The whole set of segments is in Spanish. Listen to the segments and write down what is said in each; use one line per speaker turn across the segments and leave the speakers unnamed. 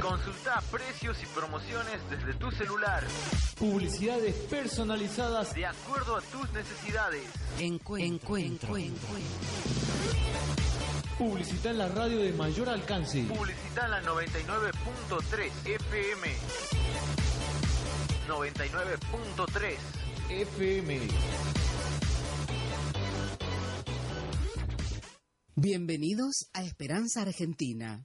Consulta precios y promociones desde tu celular.
Publicidades personalizadas
de acuerdo a tus necesidades.
Encuentro. Encuentro.
Publicita en la radio de mayor alcance.
Publicita en la 99.3 FM. 99.3
FM.
Bienvenidos a Esperanza Argentina.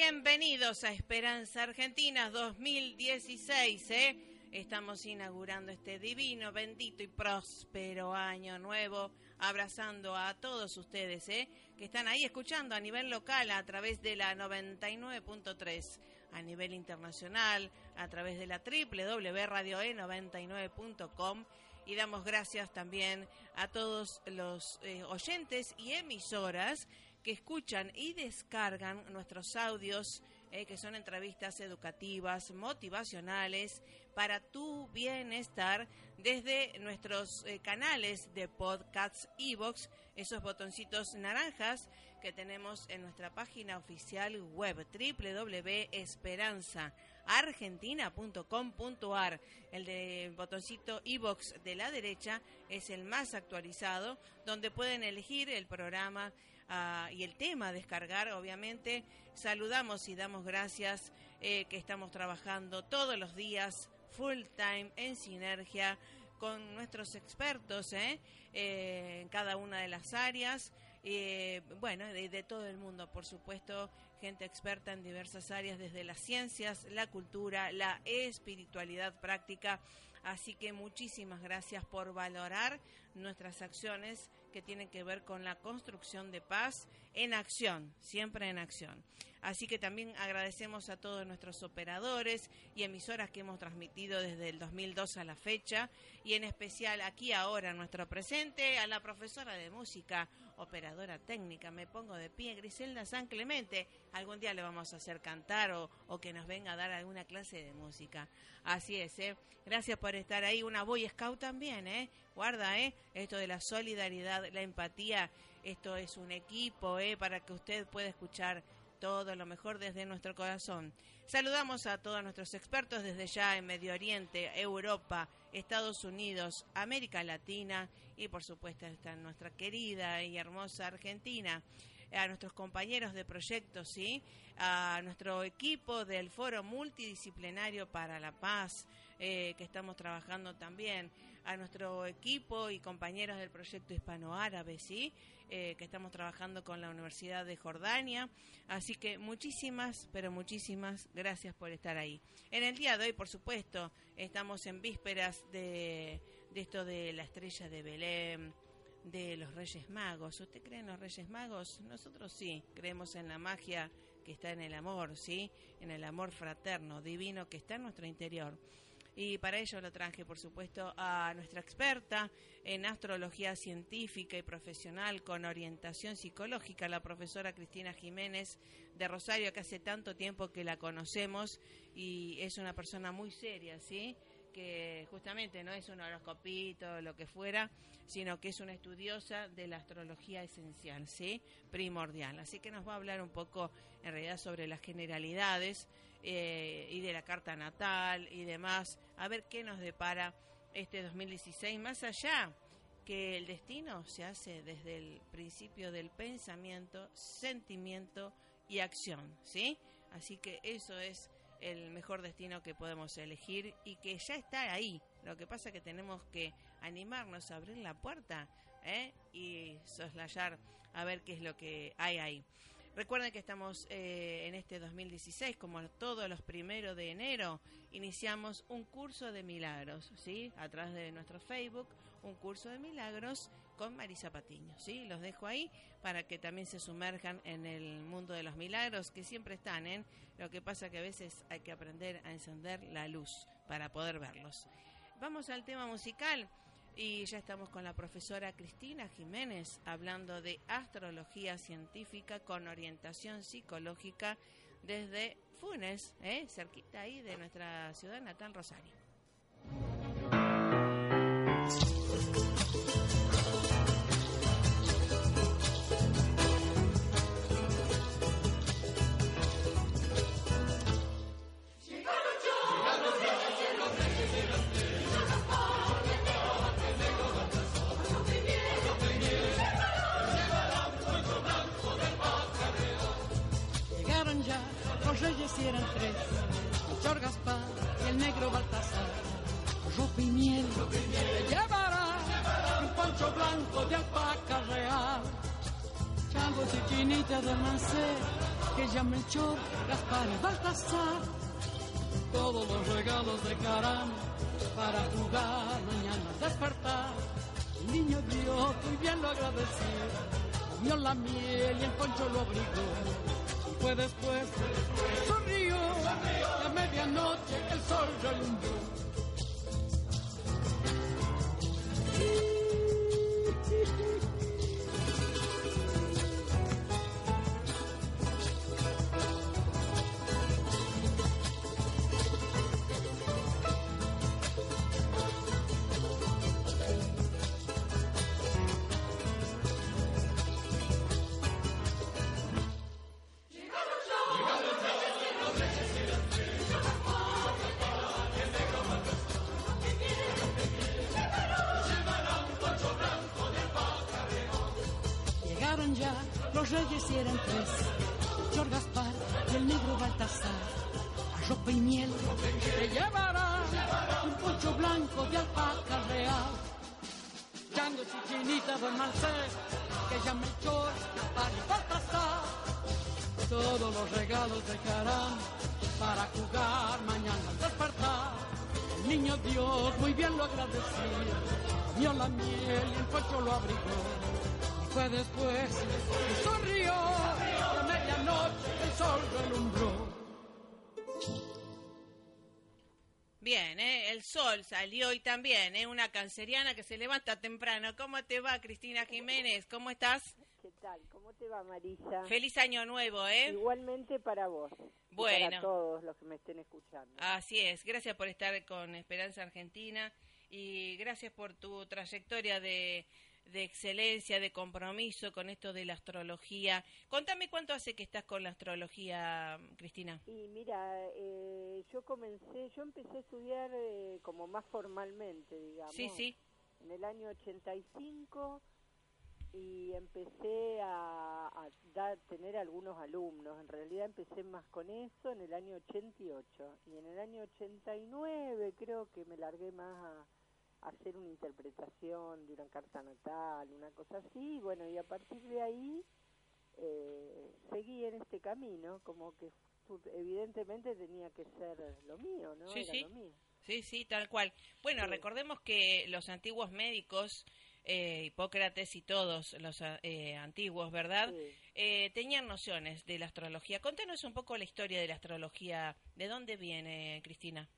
Bienvenidos a Esperanza Argentina 2016, ¿eh? Estamos inaugurando este divino, bendito y próspero año nuevo, abrazando a todos ustedes, ¿eh? Que están ahí escuchando a nivel local a través de la 99.3, a nivel internacional a través de la www.radioe99.com y damos gracias también a todos los eh, oyentes y emisoras que escuchan y descargan nuestros audios, eh, que son entrevistas educativas, motivacionales, para tu bienestar, desde nuestros eh, canales de podcasts Evox, esos botoncitos naranjas que tenemos en nuestra página oficial web www.esperanzaargentina.com.ar. El de botoncito Evox de la derecha es el más actualizado, donde pueden elegir el programa Ah, y el tema descargar, obviamente, saludamos y damos gracias eh, que estamos trabajando todos los días full time en sinergia con nuestros expertos ¿eh? Eh, en cada una de las áreas, bueno, de, de, todo el mundo, por supuesto, gente experta en diversas áreas, desde las ciencias, la cultura, la espiritualidad práctica. Así que muchísimas gracias por valorar nuestras acciones que tienen que ver con la construcción de paz en acción, siempre en acción. Así que también agradecemos a todos nuestros operadores y emisoras que hemos transmitido desde el 2002 a la fecha y en especial aquí ahora nuestro presente a la profesora de música, operadora técnica, me pongo de pie, Griselda San Clemente. Algún día le vamos a hacer cantar o, o que nos venga a dar alguna clase de música. Así es, ¿eh? Gracias por estar ahí. Una Boy Scout también, ¿eh? Guarda, ¿eh? Esto de la solidaridad, la empatía, esto es un equipo, ¿eh? Para que usted pueda escuchar todo lo mejor desde nuestro corazón. Saludamos a todos nuestros expertos desde ya en Medio Oriente, Europa, Estados Unidos, América Latina y por supuesto está nuestra querida y hermosa Argentina a nuestros compañeros de proyectos, ¿sí? a nuestro equipo del Foro Multidisciplinario para la Paz, eh, que estamos trabajando también, a nuestro equipo y compañeros del proyecto hispano-árabe, ¿sí? Eh, que estamos trabajando con la Universidad de Jordania. Así que muchísimas, pero muchísimas gracias por estar ahí. En el día de hoy, por supuesto, estamos en vísperas de, de esto de la estrella de Belén de los Reyes Magos. ¿Usted cree en los Reyes Magos? Nosotros sí, creemos en la magia que está en el amor, ¿sí? En el amor fraterno, divino que está en nuestro interior. Y para ello lo traje, por supuesto, a nuestra experta en astrología científica y profesional con orientación psicológica, la profesora Cristina Jiménez de Rosario, que hace tanto tiempo que la conocemos y es una persona muy seria, ¿sí? que justamente no es un horoscopito, lo que fuera, sino que es una estudiosa de la astrología esencial, ¿sí? Primordial. Así que nos va a hablar un poco, en realidad, sobre las generalidades eh, y de la carta natal y demás, a ver qué nos depara este 2016, más allá que el destino se hace desde el principio del pensamiento, sentimiento y acción, ¿sí? Así que eso es el mejor destino que podemos elegir y que ya está ahí. Lo que pasa es que tenemos que animarnos a abrir la puerta ¿eh? y soslayar a ver qué es lo que hay ahí. Recuerden que estamos eh, en este 2016, como todos los primeros de enero, iniciamos un curso de milagros, ¿sí? A través de nuestro Facebook, un curso de milagros con Marisa Patiño, ¿sí? Los dejo ahí para que también se sumerjan en el mundo de los milagros que siempre están, ¿eh? Lo que pasa que a veces hay que aprender a encender la luz para poder verlos. Vamos al tema musical. Y ya estamos con la profesora Cristina Jiménez hablando de astrología científica con orientación psicológica desde Funes, ¿eh? cerquita ahí de nuestra ciudad natal Rosario.
De alpaca real. Changos y chinitas de Mancé, que ya Melchor, Gaspar Baltasar. Todos los regalos de Caram para jugar mañana despertar. El niño Dios muy bien lo agradeció, comió la miel y el poncho lo abrigó. Y fue después, sonrió, a medianoche reyes eran tres, Melchor Gaspar y el negro Baltasar. A ropa y miel le llevará un poncho blanco de alpaca real. Chango chichinita don Marcel, que ya Melchor, Gaspar y Baltasar. Todos los regalos dejarán para jugar mañana al despertar. El niño Dios muy bien lo agradeció, comió la miel y el poncho lo abrigó fue después y sonrió. A medianoche el sol relumbró.
Bien, ¿eh? el sol salió hoy también, ¿eh? una canceriana que se levanta temprano. ¿Cómo te va, Cristina Jiménez? ¿Cómo estás?
¿Qué tal? ¿Cómo te va, Marisa?
Feliz año nuevo, ¿eh?
Igualmente para vos. y
Bueno.
para todos los que me estén escuchando.
Así es, gracias por estar con Esperanza Argentina y gracias por tu trayectoria de, de excelencia, de compromiso con esto de la astrología. Contame cuánto hace que estás con la astrología, Cristina.
Y mira, eh, yo comencé, yo empecé a estudiar eh, como más formalmente, digamos.
Sí, sí.
En el año 85 y empecé a, a dar, tener algunos alumnos. En realidad empecé más con eso en el año 88 y en el año 89 creo que me largué más a, a hacer una interpretación de una carta natal, una cosa así. Y bueno, y a partir de ahí eh, seguí en este camino, como que evidentemente tenía que ser lo mío, ¿no?
Sí,
Era
sí.
lo mío.
Sí, sí, tal cual. Bueno,
Sí.
recordemos que los antiguos médicos, eh, Hipócrates y todos los eh, antiguos, ¿verdad?
Sí.
Eh, tenían nociones de la astrología. Contanos un poco la historia de la astrología. ¿De dónde viene, Cristina?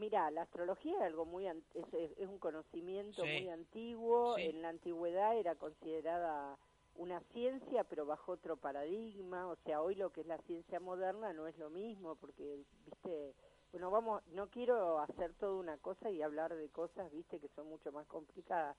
Mira, la astrología es algo muy es, es- es un conocimiento
Sí.
muy antiguo.
Sí.
En la antigüedad era considerada una ciencia, pero bajo otro paradigma. O sea, hoy lo que es la ciencia moderna no es lo mismo, porque, viste, bueno, vamos, no quiero hacer toda una cosa y hablar de cosas, viste, que son mucho más complicadas,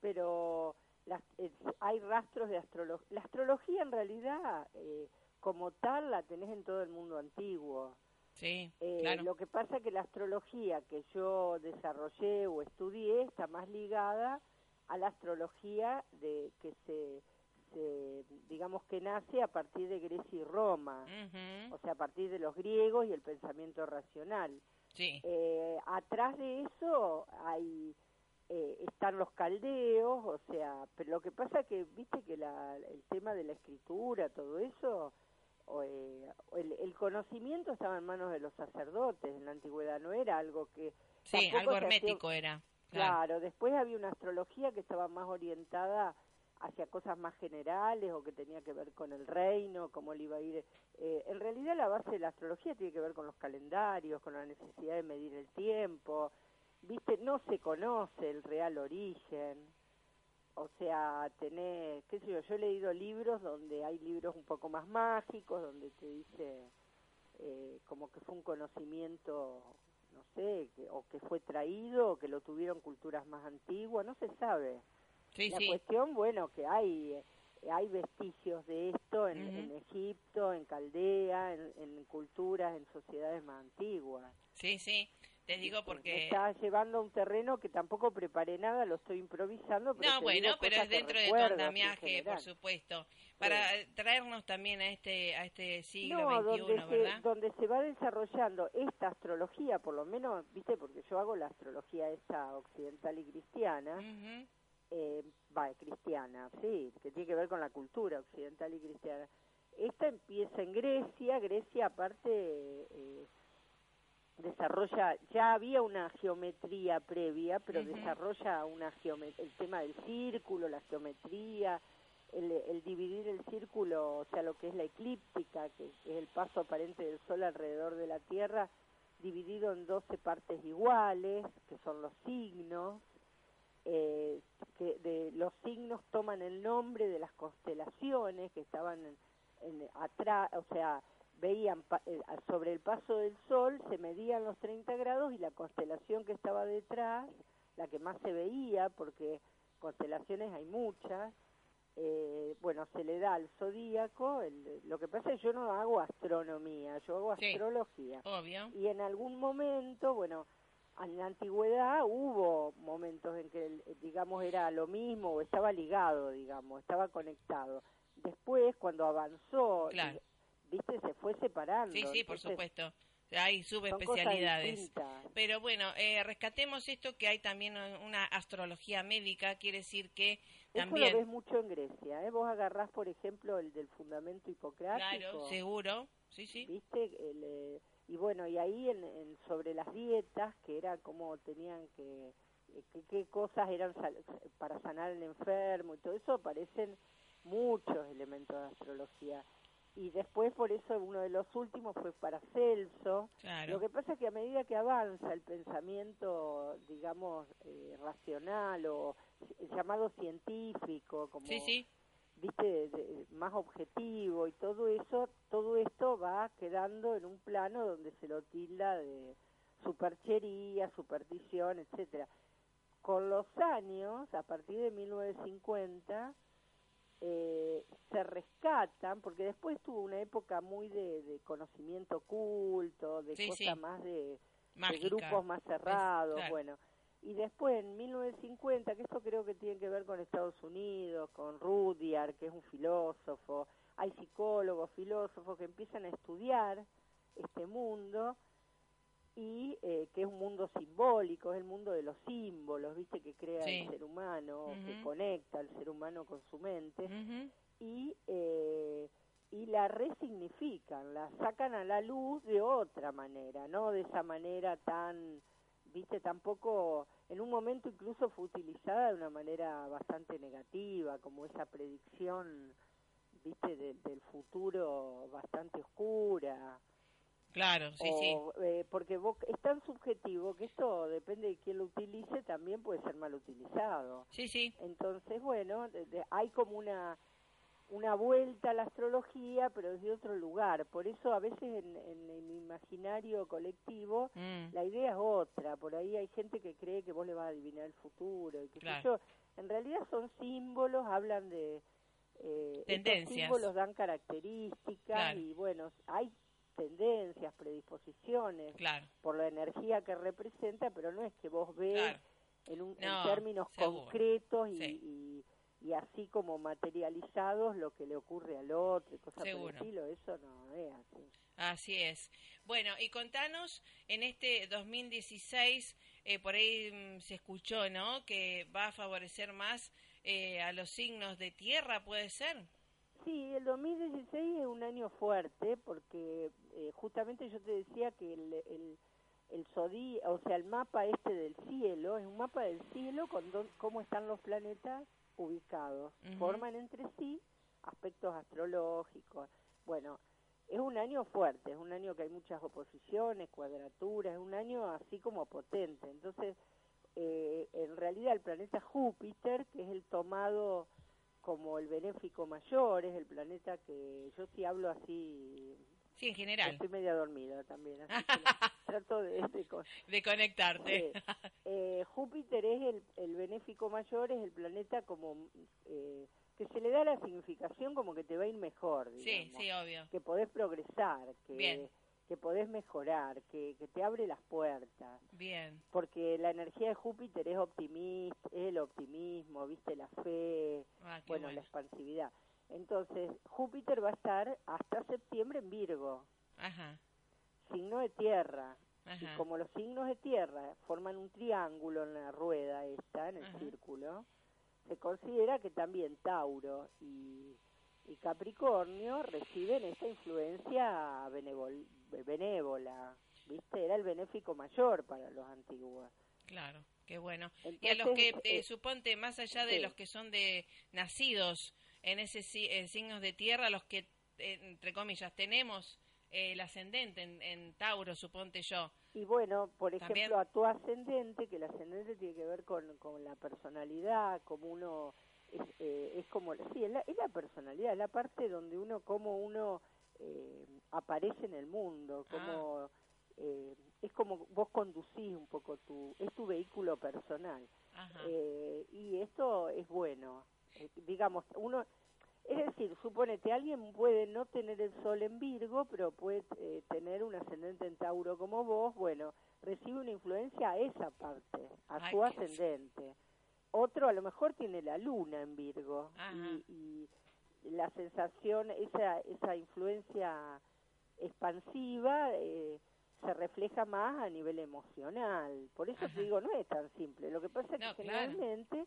pero las, es- hay rastros de astrología. La astrología en realidad, eh, como tal, la tenés en todo el mundo antiguo.
Sí,
Eh,
claro.
Lo que pasa es que la astrología que yo desarrollé o estudié está más ligada a la astrología de que se, se, digamos que nace a partir de Grecia y Roma, o sea, a partir de los griegos y el pensamiento racional.
Sí.
Eh, atrás de eso hay eh, están los caldeos, o sea, pero lo que pasa que, viste que la, el tema de la escritura, todo eso, eh, el, el conocimiento estaba en manos de los sacerdotes en la antigüedad, no era algo que...
Sí, algo
hacía-
hermético era. Claro.
Claro, después había una astrología que estaba más orientada hacia cosas más generales o que tenía que ver con el reino, cómo le iba a ir. Eh, en realidad la base de la astrología tiene que ver con los calendarios, con la necesidad de medir el tiempo. Viste, no se conoce el real origen. O sea, tenés, qué sé yo, yo he leído libros donde hay libros un poco más mágicos, donde te dice eh, como que fue un conocimiento, no sé, que, o que fue traído, o que lo tuvieron culturas más antiguas, no se sabe.
Sí,
La
sí.
cuestión, bueno, que hay eh, hay vestigios de esto en Egipto, en Caldea, en, en culturas, en sociedades más antiguas.
Sí, sí. Te digo
Me
porque...
está llevando a un terreno que tampoco preparé nada, lo estoy improvisando. Pero
No, bueno, pero es dentro de tu andamiaje, por supuesto, para eh, traernos también a este a este siglo
No,
XXI,
donde se,
¿verdad?
donde se va desarrollando esta astrología, por lo menos, viste, porque yo hago la astrología esa occidental y cristiana,
Ujú.
eh, va, cristiana, sí, que tiene que ver con la cultura occidental y cristiana. Esta empieza en Grecia, Grecia aparte eh, desarrolla, ya había una geometría previa, pero desarrolla una el tema del círculo, la geometría, el, el dividir el círculo, o sea, lo que es la eclíptica, que es el paso aparente del Sol alrededor de la Tierra, dividido en 12 partes iguales, que son los signos, eh, que de los signos toman el nombre de las constelaciones que estaban en, en- atrás, o sea, veían pa- eh, sobre el paso del sol, se medían los 30 grados y la constelación que estaba detrás, la que más se veía, porque constelaciones hay muchas, eh, bueno, se le da al zodíaco, el- lo que pasa es que yo no hago astronomía, yo hago
Sí.
astrología
Obvio.
y en algún momento, bueno, en la antigüedad hubo momentos en que, el- digamos, era lo mismo o estaba ligado, digamos, estaba conectado. Después, cuando avanzó,
Claro.
Viste, se fue separando.
Sí, sí, por
entonces,
supuesto. Hay subespecialidades. Pero bueno, eh, rescatemos esto que hay también una astrología médica, quiere decir que
Eso lo
también...
ves mucho en Grecia, ¿eh? Vos agarrás, por ejemplo, el del fundamento hipocrático.
Claro, seguro. Sí, sí.
¿viste? El, eh, y bueno, y ahí en, en- sobre las dietas, que era como tenían que, eh, que- qué cosas eran para sanar al enfermo y todo eso, aparecen muchos elementos de astrología. Y después, por eso, uno de los últimos fue para Celso.
Claro.
Lo que pasa es que a medida que avanza el pensamiento, digamos, eh, racional o eh, llamado científico, como
Sí, sí.
viste, de- de- más objetivo y todo eso, todo esto va quedando en un plano donde se lo tilda de superchería, superstición, etcétera. Con los años, a partir de 1950, eh, se rescatan, porque después tuvo una época muy de, de conocimiento oculto, de
Sí,
cosas
sí.
más de, grupos más cerrados,
claro.
bueno. Y después en 1950, que esto creo que tiene que ver con Estados Unidos, con Rudyard, que es un filósofo, hay psicólogos, filósofos que empiezan a estudiar este mundo y eh, que es un mundo simbólico, es el mundo de los símbolos, viste, que crea
Sí.
el ser humano, que conecta al ser humano con su mente y, eh, y la resignifican, la sacan a la luz de otra manera, no de esa manera tan, viste, tampoco, en un momento incluso fue utilizada de una manera bastante negativa, como esa predicción, viste, de- del futuro bastante oscura.
Claro, sí, sí.
o, eh, porque vos, es tan subjetivo que esto depende de quién lo utilice, también puede ser mal utilizado.
Sí, sí.
Entonces, bueno, de- de- hay como una una vuelta a la astrología, pero desde otro lugar. Por eso a veces en, en el imaginario colectivo
Mm.
la idea es otra. Por ahí hay gente que cree que vos le vas a adivinar el futuro. Y sé
Claro.
yo. En realidad son símbolos, hablan de... Eh, estos
Tendencias.
símbolos dan características
Claro.
y bueno, hay tendencias, predisposiciones
Claro.
por la energía que representa, pero no es que vos ves
Claro.
en, un, en términos
seguro.
concretos y,
Sí.
y- y así como materializados lo que le ocurre al otro, y cosas por el estilo, eso no es así.
Así es. Bueno, y contanos, en este 2016, eh, por ahí mm, se escuchó, ¿no? Que va a favorecer más eh, a los signos de tierra, ¿puede ser?
Sí, el 2016 es un año fuerte porque eh, justamente yo te decía que el, el, el zodí- o sea, el mapa este del cielo es un mapa del cielo con dón- cómo están los planetas ubicados. Forman entre sí aspectos astrológicos. Bueno, es un año fuerte, es un año que hay muchas oposiciones, cuadraturas, es un año así como potente. Entonces, eh, en realidad el planeta Júpiter, que es el tomado como el benéfico mayor, es el planeta que yo sí hablo así,
Sí, en general,
estoy media dormida también, así que trato de, de co-
de conectarte.
Sí. Eh, Júpiter es el, el benéfico mayor, es el planeta como eh, que se le da la significación como que te va a ir mejor,
Sí,
digamos,
sí, obvio.
que podés progresar, que,
Bien.
Que podés mejorar, que, que te abre las puertas
Bien,
porque la energía de Júpiter es optimista, es el optimismo, viste, la fe,
ah,
bueno,
bueno.
la expansividad. Entonces, Júpiter va a estar hasta septiembre en Virgo,
Ajá,
signo de tierra. Y
ajá.
como los signos de tierra forman un triángulo en la rueda esta, en el
Ajá.
círculo, se considera que también Tauro y, y Capricornio reciben esta influencia benevol- benévola, ¿viste? Era el benéfico mayor para los antiguos.
Claro, qué bueno. y a los que, eh,
eh,
suponte, más allá de
sí.
los que son de nacidos en ese en signos de tierra, los que, entre comillas, tenemos eh, el ascendente en, en Tauro, suponte yo.
Y bueno, por
También-
ejemplo, a tu ascendente, que el ascendente tiene que ver con, con la personalidad, como uno es, eh, es como, sí, es la, es la personalidad, es la parte donde uno, como uno eh, aparece en el mundo, como eh, es como vos conducís un poco tu, es tu vehículo personal.
Ajá.
Eh, y esto es bueno. Eh, digamos, uno, es decir, suponete, alguien puede no tener el sol en Virgo, pero puede eh, tener un ascendente en Tauro como vos, bueno, recibe una influencia a esa parte, a
Ay,
su ascendente. Otro a lo mejor tiene la luna en Virgo y, y la sensación, esa, esa influencia expansiva eh, se refleja más a nivel emocional. Por eso
Ajá.
te digo, no es tan simple. Lo que pasa es que
claro.
generalmente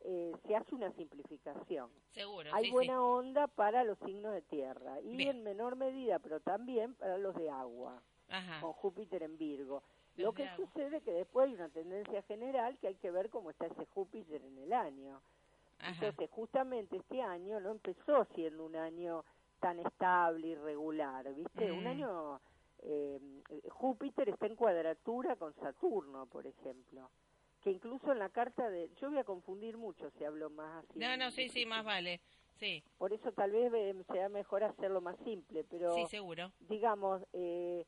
eh, se hace una simplificación.
Seguro,
Hay
sí,
buena onda para los signos de tierra y
Bien.
en menor medida, pero también para los de agua.
Ajá.
con Júpiter en Virgo. Lo que sucede es que después hay una tendencia general que hay que ver cómo está ese Júpiter en el año.
Ajá.
Entonces, justamente este año no empezó siendo un año tan estable y regular, ¿viste? Un
Mm.
año... eh, Júpiter está en cuadratura con Saturno, por ejemplo. Que incluso en la carta de... Yo voy a confundir mucho si hablo más así.
No, no, sí, sí, más vale. Sí,
Por eso tal vez eh, sea mejor hacerlo más simple, pero
sí, seguro.
digamos, eh,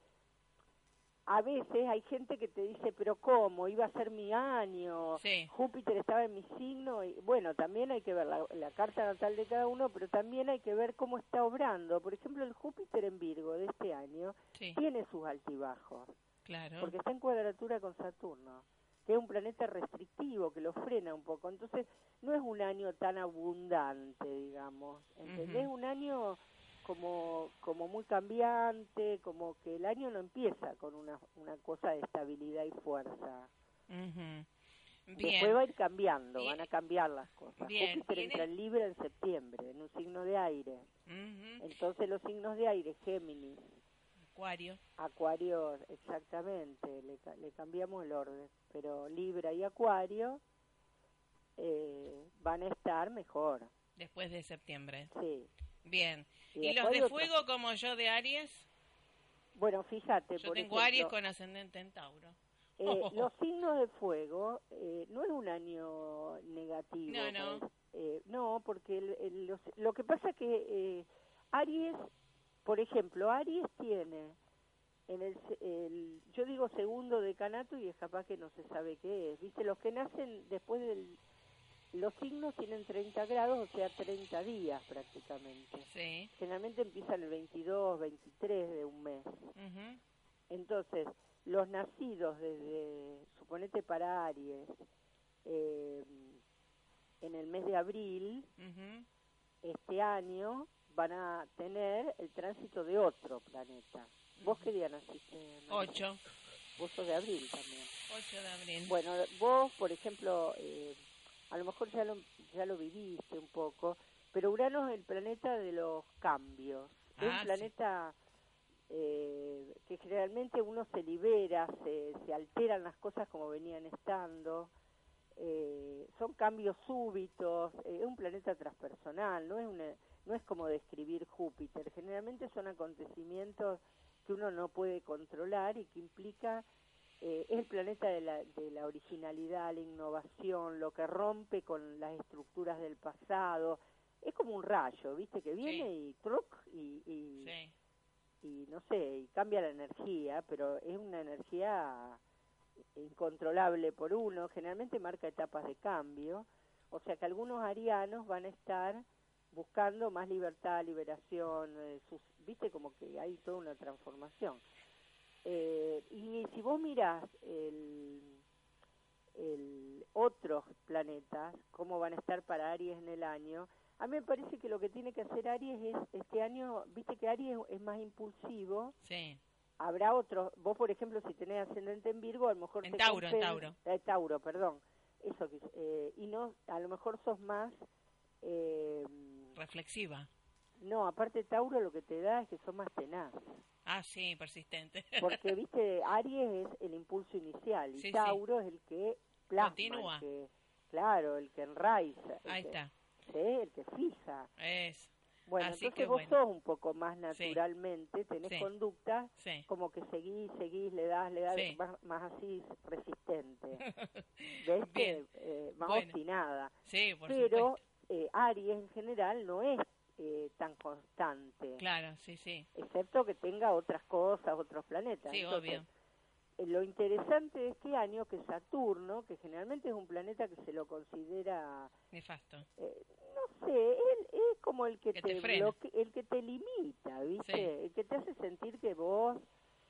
a veces hay gente que te dice, pero ¿cómo? Iba a ser mi año,
Sí.
Júpiter estaba en mi signo, y bueno, también hay que ver la, la carta natal de cada uno, pero también hay que ver cómo está obrando. Por ejemplo, el Júpiter en Virgo de este año
Sí,
tiene sus altibajos,
claro.
porque está en cuadratura con Saturno, que es un planeta restrictivo, que lo frena un poco. Entonces, no es un año tan abundante, digamos, ¿entendés?
Ujú.
Un año como, como muy cambiante, como que el año no empieza con una, una cosa de estabilidad y fuerza.
Ujú.
Después
Bien.
va a ir cambiando, van a cambiar las cosas.
Bien,
Júpiter entra en Libra en septiembre, en un signo de aire. Entonces los signos de aire, Géminis,
Acuario.
Acuario, exactamente, le, le cambiamos el orden, pero Libra y Acuario eh, van a estar mejor,
Después de septiembre.
sí.
Bien.
Y
¿Y los de
otro-
fuego como yo de Aries?
Bueno, fíjate,
Yo
por
tengo
ejemplo,
Aries con ascendente en Tauro.
eh, los signos de fuego eh, no es un año negativo.
No, no.
pues. Eh, no, porque el- el- los- lo que pasa que eh, Aries, por ejemplo, Aries tiene en el, el- yo digo segundo decanato y es capaz que no se sabe qué es. Viste, los que nacen después del los signos tienen 30 grados, o sea, 30 días prácticamente.
Sí.
Generalmente empiezan el 22, 23 de un mes. Entonces, los nacidos desde, suponete para Aries, eh, en el mes de abril, este año, van a tener el tránsito de otro planeta. ¿Vos qué día naciste?
8.
Vos sos de abril también.
8 de abril.
Bueno, vos, por ejemplo, eh, a lo mejor ya lo, ya lo viviste un poco, pero Urano es el planeta de los cambios. es
Ah,
un
sí.
planeta eh, que generalmente uno se libera, se, se alteran las cosas como venían estando. eh, son cambios súbitos, eh, es un planeta transpersonal, no es, una, no es como describir Júpiter. Generalmente son acontecimientos que uno no puede controlar y que implica eh, es el planeta de la, de la originalidad, la innovación, lo que rompe con las estructuras del pasado. Es como un rayo, ¿viste? Que viene y truc y, y,
Sí.
y no sé, y cambia la energía, pero es una energía incontrolable por uno, generalmente marca etapas de cambio, o sea que algunos arianos van a estar buscando más libertad, liberación, eh, sus, viste como que hay toda una transformación. Eh, y si vos mirás el, el otros planetas, cómo van a estar para Aries en el año, a mí me parece que lo que tiene que hacer Aries es, este año, viste que Aries es más impulsivo,
Sí.
habrá otros, vos por ejemplo si tenés ascendente en Virgo, a lo mejor
En
te
Tauro, en Tauro.
eh, Tauro, perdón, eso que eh, y no, a lo mejor sos más, eh,
Reflexiva.
No, aparte Tauro lo que te da es que sos más tenaz,
Ah, sí, persistente.
porque viste, Aries es el impulso inicial y
Sí, sí.
Tauro es el que plasma,
Continúa.
el que, claro, el que enraiza, el
Ahí
que-
está.
sí, el que fija.
Es.
Bueno,
Así
entonces
que
vos
bueno.
sos un poco más naturalmente, tenés conductas como que seguís, seguís, le das, le das, más, más así resistente. ¿Ves? Que, eh, más
Bueno,
obstinada.
Sí, por
Pero eh, Aries en general no es eh, tan constante,
Claro, sí, sí.
excepto que tenga otras cosas, otros planetas.
Sí,
Entonces,
obvio.
eh, lo interesante de este año que Saturno, que generalmente es un planeta que se lo considera
Nefasto.
eh, no sé, él es como el que,
Que
te,
te
el que te limita, ¿viste?
Sí.
El que te hace sentir que vos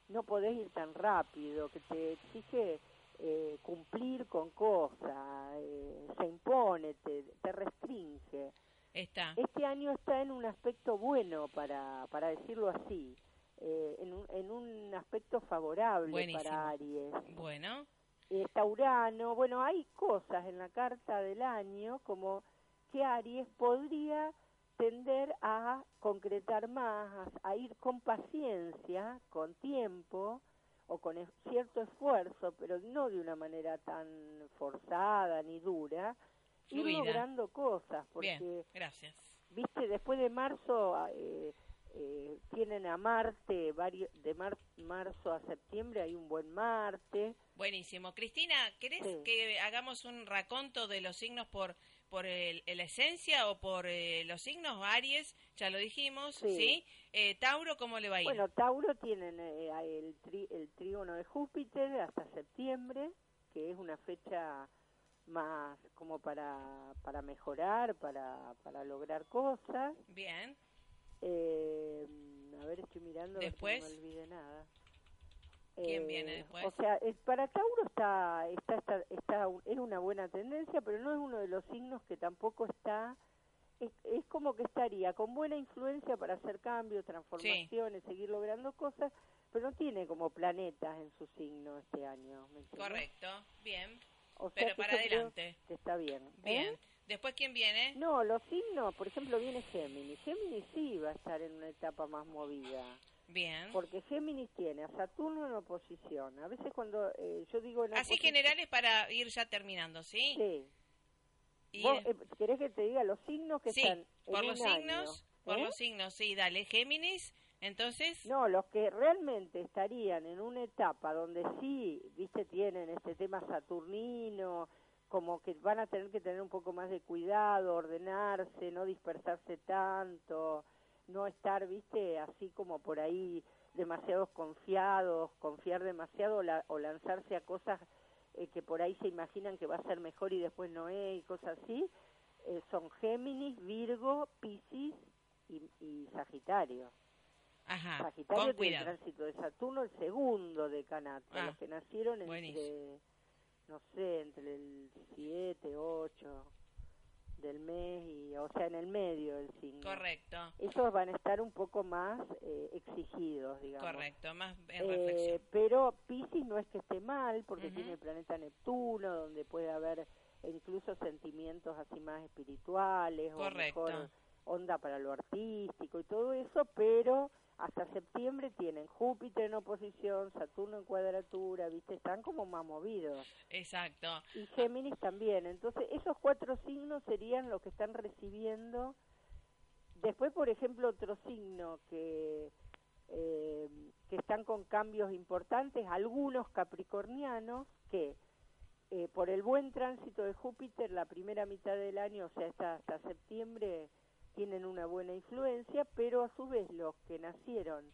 no podés ir tan rápido, que te exige eh, cumplir con cosas, eh, se impone, te, te restringe.
Está.
Este año está en un aspecto bueno, para, para decirlo así, eh, en, un, en un aspecto favorable
Buenísimo.
para Aries
Bueno.
está Urano, bueno, hay cosas en la carta del año como que Aries podría tender a concretar más, a, ir con paciencia, con tiempo o con cierto esfuerzo, pero no de una manera tan forzada ni dura, ir logrando cosas, porque
Bien, gracias.
viste, después de marzo eh, eh, tienen a Marte, varios, de mar- marzo a septiembre hay un buen Marte,
Buenísimo. Cristina, ¿querés
Sí.
que hagamos un raconto de los signos por por el, la esencia o por eh, los signos? Aries, ya lo dijimos, ¿sí?
Sí.
Eh, Tauro, ¿cómo le va a ir?
Bueno, Tauro tienen eh, el, tri- el trígono de Júpiter hasta septiembre, que es una fecha más como para, para mejorar, para, para lograr cosas.
Bien.
Eh, a ver, estoy mirando
Después.
no me olvide nada.
¿Quién
Eh,
viene después?
O sea, eh, para Tauro está, está, está, está es una buena tendencia, pero no es uno de los signos que tampoco está, es, es como que estaría con buena influencia para hacer cambios, transformaciones, seguir logrando cosas, pero no tiene como planetas en su signo este año. ¿me?
Correcto. Bien.
O
Pero para adelante.
que está bien. ¿eh?
Bien. Después, ¿quién viene?
No, los signos, por ejemplo, viene Géminis. Géminis sí va a estar en una etapa más movida.
Bien.
Porque Géminis tiene a Saturno en oposición. A veces cuando eh, yo digo en
Así generales para ir ya terminando, ¿sí?
Sí.
Y-
¿Vos eh, querés que te diga los signos que
sí,
están en
por los
año,
signos, por
¿eh?
los signos, sí, dale. Géminis, entonces,
No, los que realmente estarían en una etapa donde sí, viste, tienen este tema saturnino, como que van a tener que tener un poco más de cuidado, ordenarse, no dispersarse tanto, no estar, viste, así como por ahí demasiados confiados, confiar demasiado o la- o lanzarse a cosas eh, que por ahí se imaginan que va a ser mejor y después no es y cosas así, eh, son Géminis, Virgo, Piscis y, y Sagitario.
Ajá,
Sagitario tiene el tránsito de Saturno, el segundo decanato,
Ah,
los que nacieron
buenísimo.
entre, no sé, entre el 7, 8, del mes, y o sea, en el medio del signo.
Correcto,
Esos van a estar un poco más eh, exigidos, digamos.
correcto, más en
Eh,
reflexión.
pero Piscis no es que esté mal, porque tiene el planeta Neptuno, donde puede haber incluso sentimientos así más espirituales,
Correcto.
o mejor onda para lo artístico y todo eso, pero hasta septiembre tienen Júpiter en oposición, Saturno en cuadratura, ¿viste? Están como más movidos.
Exacto.
Y Géminis también. Entonces, esos cuatro signos serían los que están recibiendo. Después, por ejemplo, otro signo que, eh, que están con cambios importantes, algunos capricornianos que eh, por el buen tránsito de Júpiter, la primera mitad del año, o sea, hasta, hasta septiembre, tienen una buena influencia, pero a su vez los que nacieron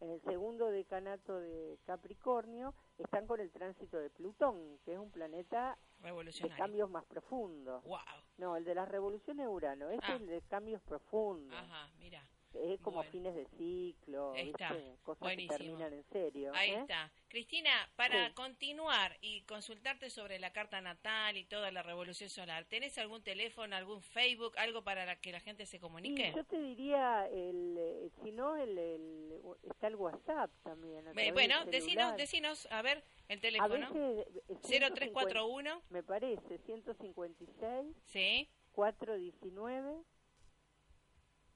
en el segundo decanato de Capricornio están con el tránsito de Plutón, que es un planeta de cambios más profundos.
Wow.
No, el de las revoluciones Urano, este
Ah.
es el de cambios profundos.
Ajá, mira.
Es como
Bueno.
fines de ciclo,
Ahí está.
¿viste? cosas
Buenísimo.
que terminan en serio.
Ahí
¿eh?
está. Cristina, para
Sí.
continuar y consultarte sobre la carta natal y toda la revolución solar, ¿tenés algún teléfono, algún Facebook, algo para la- que la gente se comunique?
yo te diría, el, eh, si no, el, el- está el WhatsApp también. a
Eh, bueno, decinos, decinos, a ver, el
A
teléfono.
veces, eh,
0341,
me parece, 156,
sí,
419,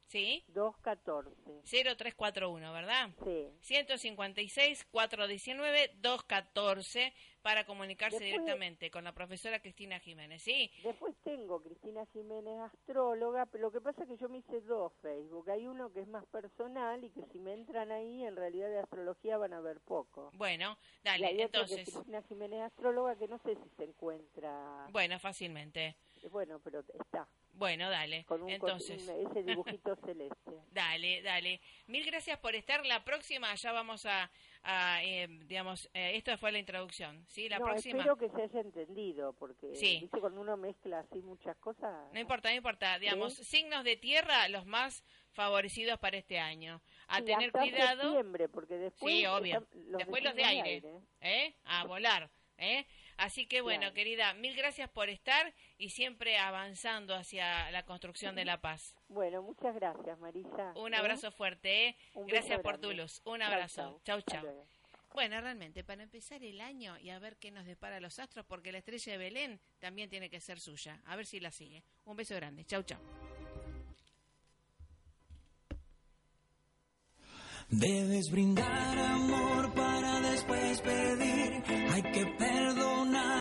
sí,
214.
0341, ¿verdad?
Sí.
156 419 214 para comunicarse
Después-
directamente con la profesora Cristina Jiménez, ¿sí?
Después tengo Cristina Jiménez, astróloga, pero lo que pasa es que yo me hice dos Facebook. Hay uno que es más personal y que si me entran ahí, en realidad de astrología van a ver poco.
Bueno,
y
dale,
hay otro que es
entonces,
Cristina Jiménez, astróloga, que no sé si se encuentra.
bueno, fácilmente.
Bueno, pero está.
Bueno, dale.
Con un,
Entonces,
con ese dibujito celeste.
dale, dale. Mil gracias por estar. La próxima ya vamos a, a, eh, digamos, eh, esto fue la introducción, ¿sí? La
no,
próxima.
espero que se haya entendido, porque
Sí.
¿viste? cuando uno mezcla así muchas cosas.
No importa, no importa. Digamos, signos de tierra, los más favorecidos para este año. A
Sí,
tener
hasta
cuidado.
septiembre, porque después
Sí, obvio. Después los de
signos
aire, ¿eh? A volar, ¿eh? Así que bueno,
Claro.
querida, mil gracias por estar y siempre avanzando hacia la construcción de la paz.
Bueno, muchas gracias, Marisa.
Un
¿eh?
abrazo fuerte, ¿eh?
Un
Gracias por tu luz. Un
Chau,
abrazo. Chau, chau.
luego.
Bueno, realmente, para empezar el año y a ver qué nos depara los astros, porque la estrella de Belén también tiene que ser suya. A ver si la sigue. Un beso grande. Chau, chau.
Debes brindar amor para después pedir. Hay que perdonar.